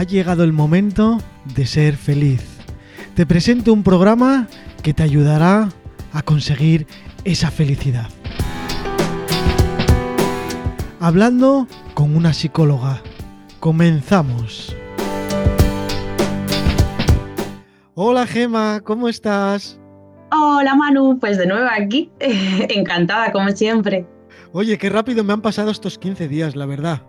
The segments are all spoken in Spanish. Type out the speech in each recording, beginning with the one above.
ha llegado el momento de ser feliz. Te presento un programa que te ayudará a conseguir esa felicidad. Hablando con una psicóloga. Comenzamos. Hola Gema, ¿cómo estás? Hola Manu, pues de nuevo aquí. Encantada, como siempre. Oye, qué rápido me han pasado estos 15 días, la verdad.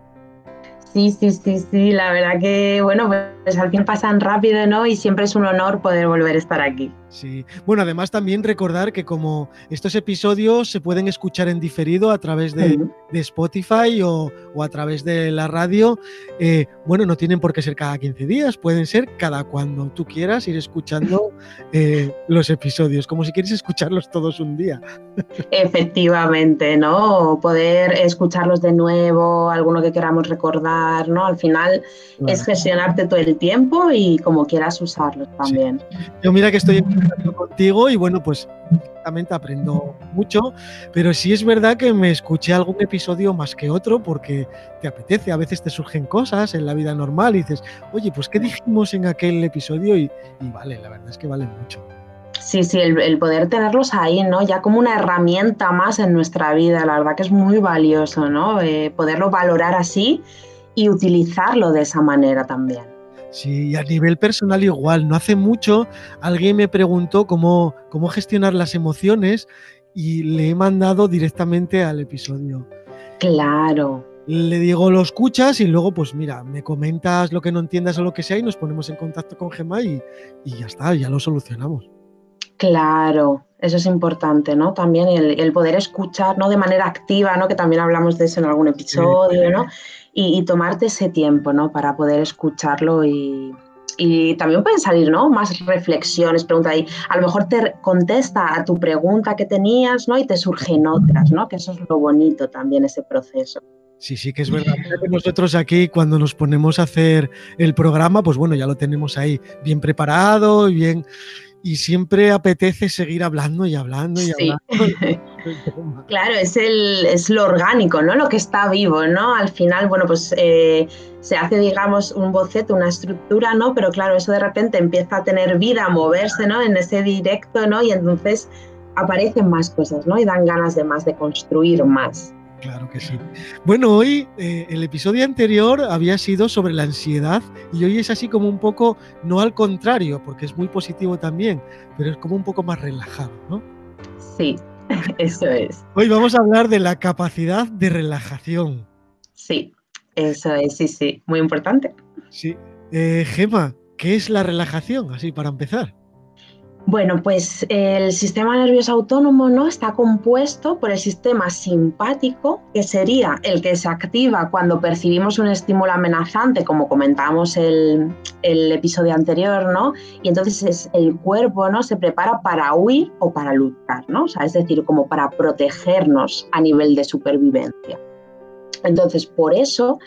Sí, sí, sí, sí, la verdad que, bueno, pues al fin pasan rápido, ¿no? Y siempre es un honor poder volver a estar aquí. Sí, bueno, además también recordar que como estos episodios se pueden escuchar en diferido a través de, Spotify o, a través de la radio, eh, bueno, no tienen por qué ser cada 15 días, pueden ser cada cuando tú quieras ir escuchando eh, los episodios, como si quieres escucharlos todos un día. Efectivamente, ¿no? Poder escucharlos de nuevo, alguno que queramos recordar, ¿no? Al final es gestionarte todo el tiempo y como quieras usarlos también. Yo mira que estoy contigo y bueno, pues aprendo mucho, pero sí es verdad que me escuché algún episodio más que otro porque te apetece, a veces te surgen cosas en la vida normal y dices, oye, pues ¿qué dijimos en aquel episodio? Y, vale, la verdad es que vale mucho. Sí, sí, el, poder tenerlos ahí, ¿no? Ya como una herramienta más en nuestra vida, la verdad que es muy valioso, ¿no? Eh, poderlo valorar así y utilizarlo de esa manera también. Sí, a nivel personal igual. No hace mucho alguien me preguntó cómo, cómo gestionar las emociones y le he mandado directamente al episodio. Claro. Le digo, lo escuchas y luego, pues mira, me comentas lo que no entiendas o lo que sea y nos ponemos en contacto con Gemma y, y ya está, ya lo solucionamos. Claro, eso es importante, ¿no? También el, poder escuchar, ¿no? De manera activa, ¿no? Que también hablamos de eso en algún episodio, ¿no? Y, tomarte ese tiempo, ¿no? Para poder escucharlo y, también pueden salir, ¿no? Más reflexiones, preguntas ahí. A lo mejor te contesta a tu pregunta que tenías, ¿no? Y te surgen otras, ¿no? Que eso es lo bonito también, ese proceso. Sí, sí, que es verdad. Que nosotros aquí, cuando nos ponemos a hacer el programa, pues bueno, ya lo tenemos ahí bien preparado y bien y siempre apetece seguir hablando y hablando y hablando. claro, es, el, es lo orgánico, ¿no? Lo que está vivo, ¿no? Al final, bueno, pues eh, se hace, digamos, un boceto, una estructura, ¿no? Pero claro, eso de repente empieza a tener vida, a moverse, ¿no? En ese directo, ¿no? Y entonces aparecen más cosas, ¿no? Y dan ganas de más, de construir más. Claro que sí. Bueno, hoy eh, el episodio anterior había sido sobre la ansiedad y hoy es así como un poco, no al contrario, porque es muy positivo también, pero es como un poco más relajado, ¿no? Sí, eso es. Hoy vamos a hablar de la capacidad de relajación. Sí, eso es, sí, sí, muy importante. Sí. Eh, Gema, ¿qué es la relajación? Así para empezar. Bueno, pues el sistema nervioso autónomo ¿no? está compuesto por el sistema simpático, que sería el que se activa cuando percibimos un estímulo amenazante, como comentábamos el, el episodio anterior, ¿no? Y entonces es, el cuerpo ¿no? se prepara para huir o para luchar, ¿no? Es decir, como para protegernos a nivel de supervivencia. Entonces, por eso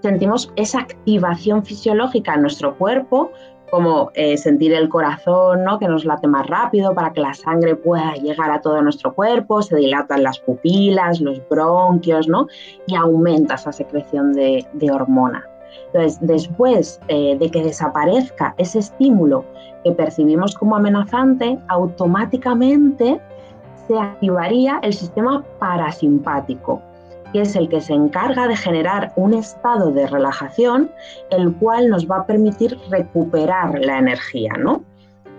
sentimos esa activación fisiológica en nuestro cuerpo como eh, sentir el corazón, ¿no? que nos late más rápido para que la sangre pueda llegar a todo nuestro cuerpo, se dilatan las pupilas, los bronquios, ¿no? y aumenta esa secreción de, hormona. Entonces, después eh, de que desaparezca ese estímulo que percibimos como amenazante, automáticamente se activaría el sistema parasimpático, que es el que se encarga de generar un estado de relajación, el cual nos va a permitir recuperar la energía, ¿no?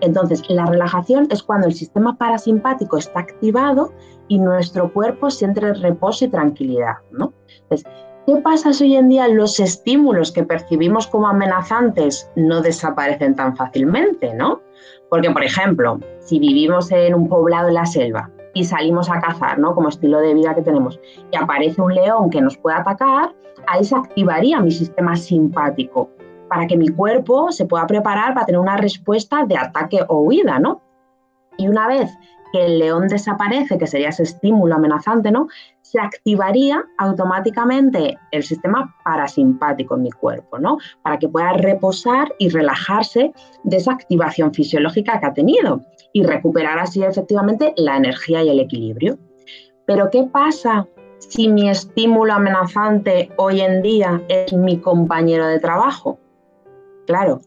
Entonces, la relajación es cuando el sistema parasimpático está activado y nuestro cuerpo siente reposo y tranquilidad, ¿no? Entonces, ¿qué pasa si hoy en día los estímulos que percibimos como amenazantes no desaparecen tan fácilmente, ¿no? Porque, por ejemplo, si vivimos en un poblado en la selva y salimos a cazar, ¿no? Como estilo de vida que tenemos, y aparece un león que nos puede atacar, ahí se activaría mi sistema simpático para que mi cuerpo se pueda preparar para tener una respuesta de ataque o huida, ¿no? Y una vez que el león desaparece, que sería ese estímulo amenazante, ¿no? Se activaría automáticamente el sistema parasimpático en mi cuerpo, ¿no? Para que pueda reposar y relajarse de esa activación fisiológica que ha tenido y recuperar así efectivamente la energía y el equilibrio. Pero ¿qué pasa si mi estímulo amenazante hoy en día es mi compañero de trabajo? Claro,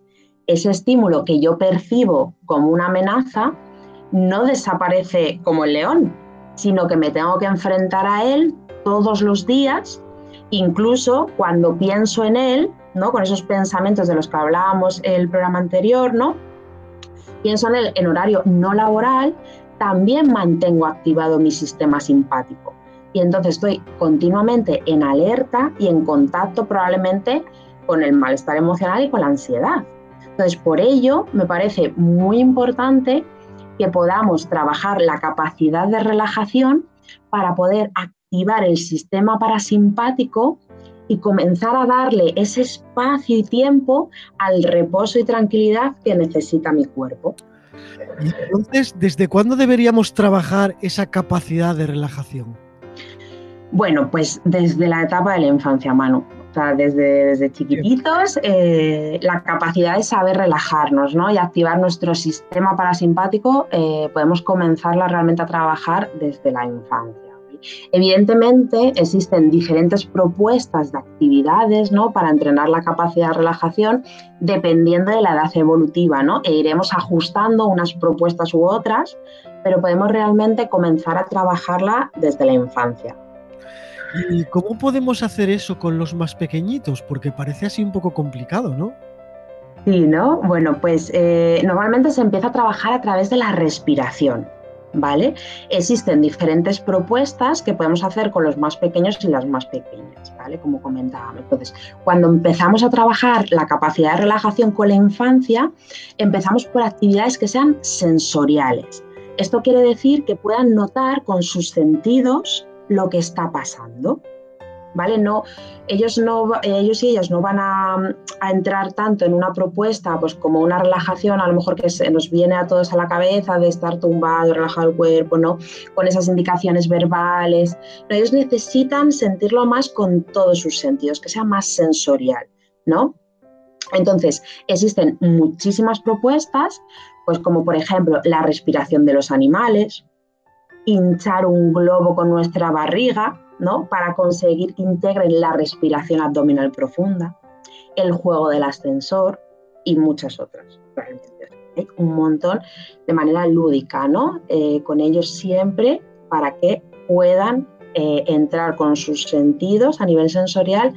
ese estímulo que yo percibo como una amenaza no desaparece como el león, sino que me tengo que enfrentar a él todos los días, incluso cuando pienso en él, ¿no? Con esos pensamientos de los que hablábamos el programa anterior, ¿no? Pienso en él en horario no laboral, también mantengo activado mi sistema simpático. Y entonces estoy continuamente en alerta y en contacto probablemente con el malestar emocional y con la ansiedad. Entonces, por ello, me parece muy importante que podamos trabajar la capacidad de relajación para poder activar el sistema parasimpático y comenzar a darle ese espacio y tiempo al reposo y tranquilidad que necesita mi cuerpo. entonces, ¿desde cuándo deberíamos trabajar esa capacidad de relajación? Bueno, pues desde la etapa de la infancia, Desde chiquititos, eh, la capacidad de saber relajarnos ¿no? y activar nuestro sistema parasimpático, eh, podemos comenzarla realmente a trabajar desde la infancia. Evidentemente existen diferentes propuestas de actividades ¿no? para entrenar la capacidad de relajación dependiendo de la edad evolutiva ¿no? e iremos ajustando unas propuestas u otras, pero podemos realmente comenzar a trabajarla desde la infancia. ¿Y cómo podemos hacer eso con los más pequeñitos? Porque parece así un poco complicado, ¿no? Sí, ¿no? Bueno, pues eh, normalmente se empieza a trabajar a través de la respiración. ¿Vale? Existen diferentes propuestas que podemos hacer con los más pequeños y las más pequeñas, ¿vale? Como comentábamos. Entonces, cuando empezamos a trabajar la capacidad de relajación con la infancia, empezamos por actividades que sean sensoriales. Esto quiere decir que puedan notar con sus sentidos lo que está pasando. ¿Vale? No, ellos, no, ellos y ellas no van a, entrar tanto en una propuesta pues como una relajación, a lo mejor que se nos viene a todos a la cabeza de estar tumbado, relajar el cuerpo, ¿no? Con esas indicaciones verbales. ellos necesitan sentirlo más con todos sus sentidos, que sea más sensorial, ¿no? Entonces, existen muchísimas propuestas, pues como por ejemplo la respiración de los animales, hinchar un globo con nuestra barriga, ¿no? Para conseguir que integren la respiración abdominal profunda, el juego del ascensor y muchas otras. Hay un montón de manera lúdica, ¿no? Eh, con ellos siempre para que puedan eh, entrar con sus sentidos a nivel sensorial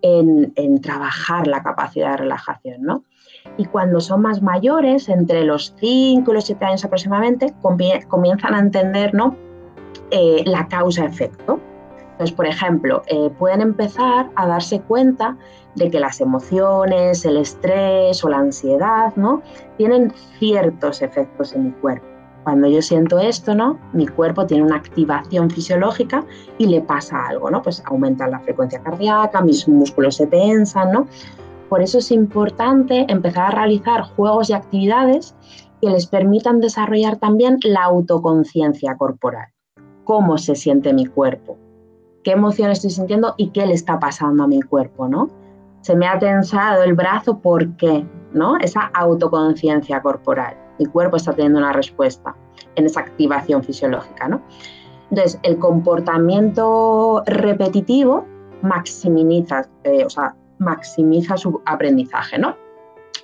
en, en, trabajar la capacidad de relajación, ¿no? Y cuando son más mayores, entre los 5 y los 7 años aproximadamente, comienzan a entender ¿no? Eh, la causa-efecto. Entonces, por ejemplo, eh, pueden empezar a darse cuenta de que las emociones, el estrés o la ansiedad ¿no? tienen ciertos efectos en mi cuerpo. Cuando yo siento esto, ¿no? Mi cuerpo tiene una activación fisiológica y le pasa algo, ¿no? Pues aumenta la frecuencia cardíaca, mis músculos se tensan, ¿no? Por eso es importante empezar a realizar juegos y actividades que les permitan desarrollar también la autoconciencia corporal. Cómo se siente mi cuerpo, qué emoción estoy sintiendo y qué le está pasando a mi cuerpo, ¿no? Se me ha tensado el brazo, ¿por qué? ¿No? Esa autoconciencia corporal. Mi cuerpo está teniendo una respuesta en esa activación fisiológica, ¿no? Entonces, el comportamiento repetitivo maximiza, eh, o sea, maximiza su aprendizaje, ¿no?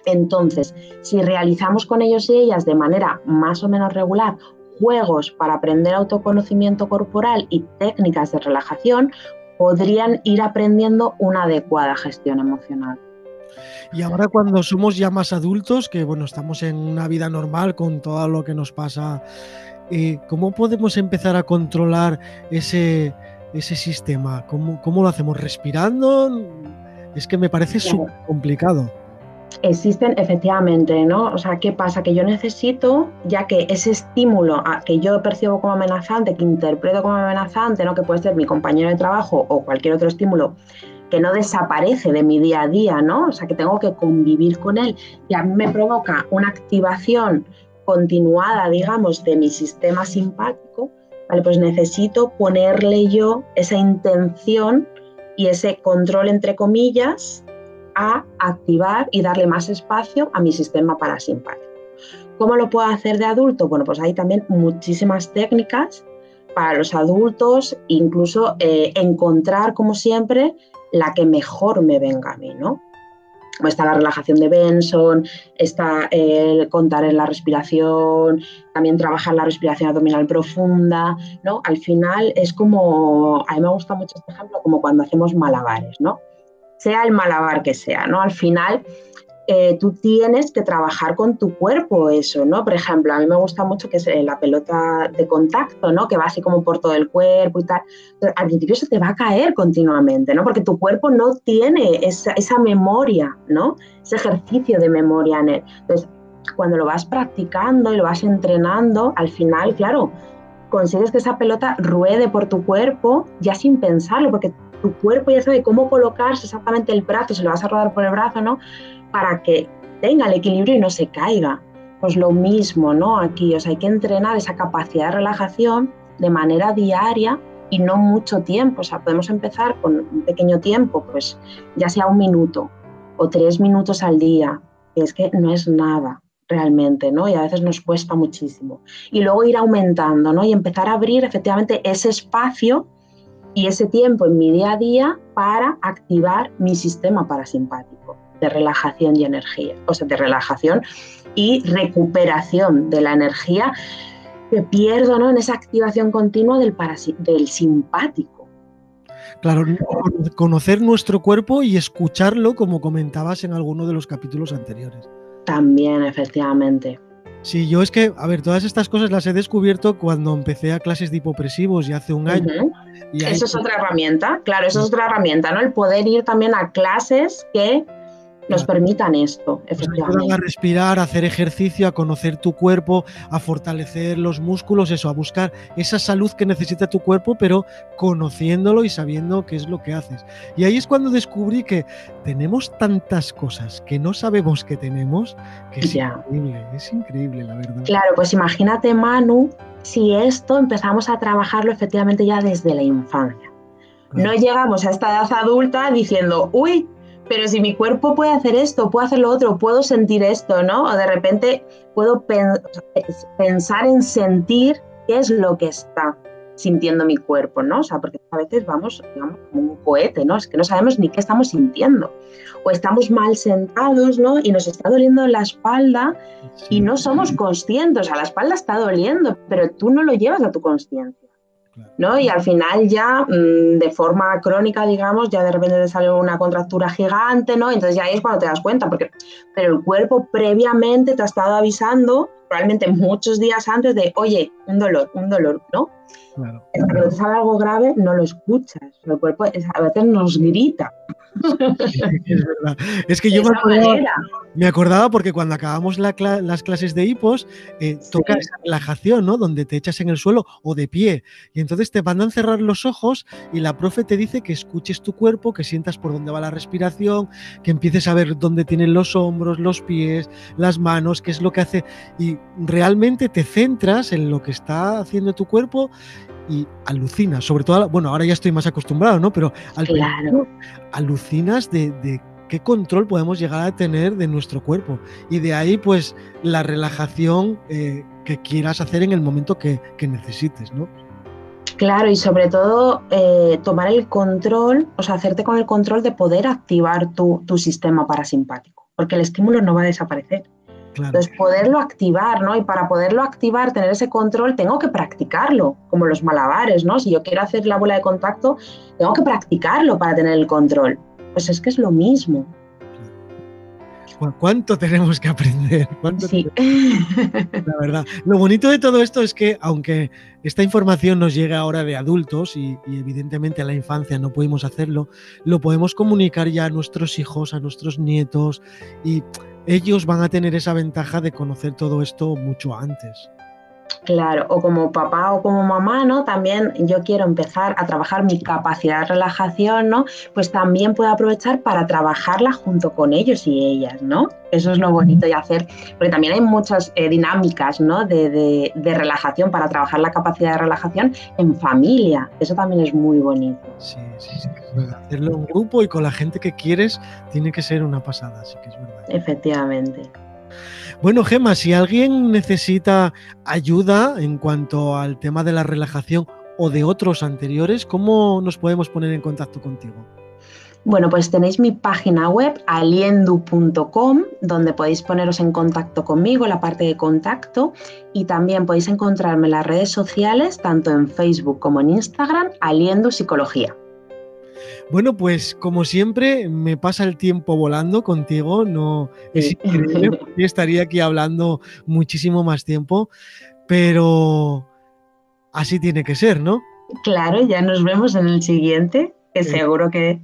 Entonces, si realizamos con ellos y ellas de manera más o menos regular juegos para aprender autoconocimiento corporal y técnicas de relajación, podrían ir aprendiendo una adecuada gestión emocional. Y ahora cuando somos ya más adultos, que bueno, estamos en una vida normal con todo lo que nos pasa, eh, ¿cómo podemos empezar a controlar ese, ese sistema? ¿Cómo, ¿Cómo, lo hacemos? ¿Respirando? Es que me parece súper complicado. Existen efectivamente, ¿no? O sea, ¿qué pasa? Que yo necesito, ya que ese estímulo que yo percibo como amenazante, que interpreto como amenazante, ¿no? Que puede ser mi compañero de trabajo o cualquier otro estímulo, que no desaparece de mi día a día, ¿no? O sea, que tengo que convivir con él y a mí me provoca una activación continuada, digamos, de mi sistema simpático, ¿vale? Pues necesito ponerle yo esa intención y ese control, entre comillas, a activar y darle más espacio a mi sistema parasimpático. ¿Cómo lo puedo hacer de adulto? Bueno, pues hay también muchísimas técnicas para los adultos, incluso eh, encontrar, como siempre, la que mejor me venga a mí, ¿no? Está la relajación de Benson, está el contar en la respiración, también trabajar la respiración abdominal profunda, ¿no? Al final es como, a mí me gusta mucho este ejemplo, como cuando hacemos malabares, ¿no? Sea el malabar que sea, ¿no? Al final eh, tú tienes que trabajar con tu cuerpo eso, ¿no? Por ejemplo, a mí me gusta mucho que es eh, la pelota de contacto, ¿no? Que va así como por todo el cuerpo y tal. al principio se te va a caer continuamente, ¿no? Porque tu cuerpo no tiene esa, esa memoria, ¿no? Ese ejercicio de memoria en él. Entonces, cuando lo vas practicando y lo vas entrenando, al final, claro, consigues que esa pelota ruede por tu cuerpo ya sin pensarlo, porque tu cuerpo ya sabe cómo colocarse exactamente el brazo, si lo vas a rodar por el brazo, ¿no? Para que tenga el equilibrio y no se caiga. Pues lo mismo, ¿no? Aquí, o sea, hay que entrenar esa capacidad de relajación de manera diaria y no mucho tiempo. O sea, podemos empezar con un pequeño tiempo, pues ya sea un minuto o tres minutos al día, que es que no es nada realmente, ¿no? Y a veces nos cuesta muchísimo. Y luego ir aumentando, ¿no? Y empezar a abrir efectivamente ese espacio y ese tiempo en mi día a día para activar mi sistema parasimpático de relajación y energía, o sea, de relajación y recuperación de la energía que pierdo ¿no? en esa activación continua del, del simpático. Claro, conocer nuestro cuerpo y escucharlo, como comentabas en alguno de los capítulos anteriores. También, efectivamente. Sí, yo es que, a ver, todas estas cosas las he descubierto cuando empecé a clases de hipopresivos y hace un año. y eso es otra herramienta, claro, eso es otra herramienta, ¿no? El poder ir también a clases que nos permitan esto, efectivamente. a respirar, a hacer ejercicio, a conocer tu cuerpo, a fortalecer los músculos, eso, a buscar esa salud que necesita tu cuerpo, pero conociéndolo y sabiendo qué es lo que haces. Y ahí es cuando descubrí que tenemos tantas cosas que no sabemos que tenemos, que es increíble, es increíble, la verdad. Claro, pues imagínate, Manu, si esto empezamos a trabajarlo efectivamente ya desde la infancia. No llegamos a esta edad adulta diciendo, uy, pero si mi cuerpo puede hacer esto, puede hacer lo otro, puedo sentir esto, ¿no? O de repente puedo pensar en sentir qué es lo que está sintiendo mi cuerpo, ¿no? O sea, porque a veces vamos, digamos, como un cohete, ¿no? Es que no sabemos ni qué estamos sintiendo. O estamos mal sentados, ¿no? Y nos está doliendo la espalda y no somos conscientes. O sea, la espalda está doliendo, pero tú no lo llevas a tu conciencia. ¿No? Y al final ya mm, de forma crónica, digamos, ya de repente te sale una contractura gigante, ¿no? Entonces ya ahí es cuando te das cuenta, porque, pero el cuerpo previamente te ha estado avisando, probablemente muchos días antes de, oye, un dolor, un dolor, ¿no? Claro. Te sale algo grave, no lo escuchas. El cuerpo a veces nos grita. es verdad. Es que yo me acordaba, porque cuando acabamos las clases de hipos, eh, toca esa relajación, ¿no? Donde te echas en el suelo o de pie. Y entonces te mandan cerrar los ojos y la profe te dice que escuches tu cuerpo, que sientas por dónde va la respiración, que empieces a ver dónde tienen los hombros, los pies, las manos, qué es lo que hace. Y realmente te centras en lo que está haciendo tu cuerpo y alucinas, sobre todo, bueno, ahora ya estoy más acostumbrado, ¿no? Pero al claro. alucinas de, qué control podemos llegar a tener de nuestro cuerpo. Y de ahí, pues, la relajación eh, que quieras hacer en el momento que, necesites, ¿no? Claro, y sobre todo eh, tomar el control, o sea, hacerte con el control de poder activar tu, tu sistema parasimpático, porque el estímulo no va a desaparecer. Entonces, poderlo activar, ¿no? Y para poderlo activar, tener ese control, tengo que practicarlo, como los malabares, ¿no? Si yo quiero hacer la bola de contacto, tengo que practicarlo para tener el control. Pues es que es lo mismo. ¿Cuánto tenemos que aprender? sí. La verdad. Lo bonito de todo esto es que, aunque esta información nos llega ahora de adultos y, y, evidentemente a la infancia no pudimos hacerlo, lo podemos comunicar ya a nuestros hijos, a nuestros nietos y ellos van a tener esa ventaja de conocer todo esto mucho antes. Claro, o como papá o como mamá, ¿no? También yo quiero empezar a trabajar mi capacidad de relajación, ¿no? Pues también puedo aprovechar para trabajarla junto con ellos y ellas, ¿no? Eso es lo bonito de hacer, porque también hay muchas eh, dinámicas, ¿no? De, relajación para trabajar la capacidad de relajación en familia. Eso también es muy bonito. Sí, sí, sí. Hacerlo en grupo y con la gente que quieres tiene que ser una pasada, sí que es verdad. Efectivamente. Bueno, Gema, si alguien necesita ayuda en cuanto al tema de la relajación o de otros anteriores, ¿cómo nos podemos poner en contacto contigo? Bueno, pues tenéis mi página web aliendu.com donde podéis poneros en contacto conmigo, la parte de contacto, y también podéis encontrarme en las redes sociales, tanto en Facebook como en Instagram, Aliendu Psicología. Bueno, pues como siempre, me pasa el tiempo volando contigo, no es increíble, estaría aquí hablando muchísimo más tiempo, pero así tiene que ser, ¿no? Claro, ya nos vemos en el siguiente, que seguro que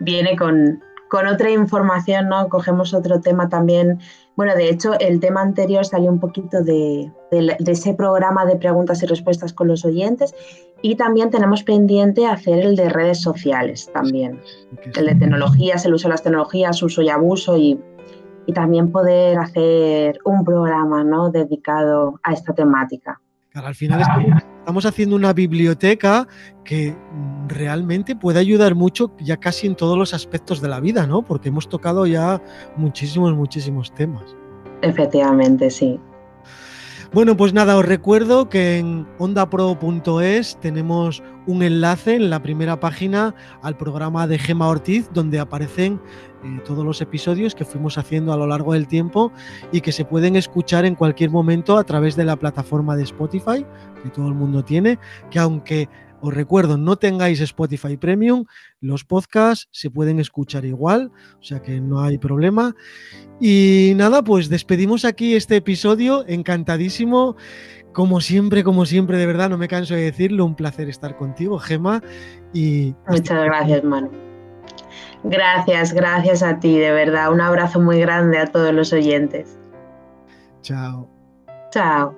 viene con, otra información, ¿no? Cogemos otro tema también. Bueno, de hecho, el tema anterior salió un poquito de, ese programa de preguntas y respuestas con los oyentes y también tenemos pendiente hacer el de redes sociales también. El de tecnologías, el uso de las tecnologías, uso y abuso y, y también poder hacer un programa, ¿no? Dedicado a esta temática. Claro, al final estamos haciendo una biblioteca que realmente puede ayudar mucho ya casi en todos los aspectos de la vida, ¿no? Porque hemos tocado ya muchísimos, muchísimos temas. Efectivamente, sí. Bueno, pues nada, os recuerdo que en ondapro.es tenemos un enlace en la primera página al programa de Gema Ortiz, donde aparecen eh, todos los episodios que fuimos haciendo a lo largo del tiempo y que se pueden escuchar en cualquier momento a través de la plataforma de Spotify, que todo el mundo tiene, que aunque os recuerdo, no tengáis Spotify Premium, los podcasts se pueden escuchar igual, o sea que no hay problema. Y nada, pues despedimos aquí este episodio, encantadísimo. Como siempre, como siempre, de verdad, no me canso de decirlo, un placer estar contigo, Gema. Y Muchas gracias, Manu. Gracias, gracias a ti, de verdad. Un abrazo muy grande a todos los oyentes. Chao. Chao.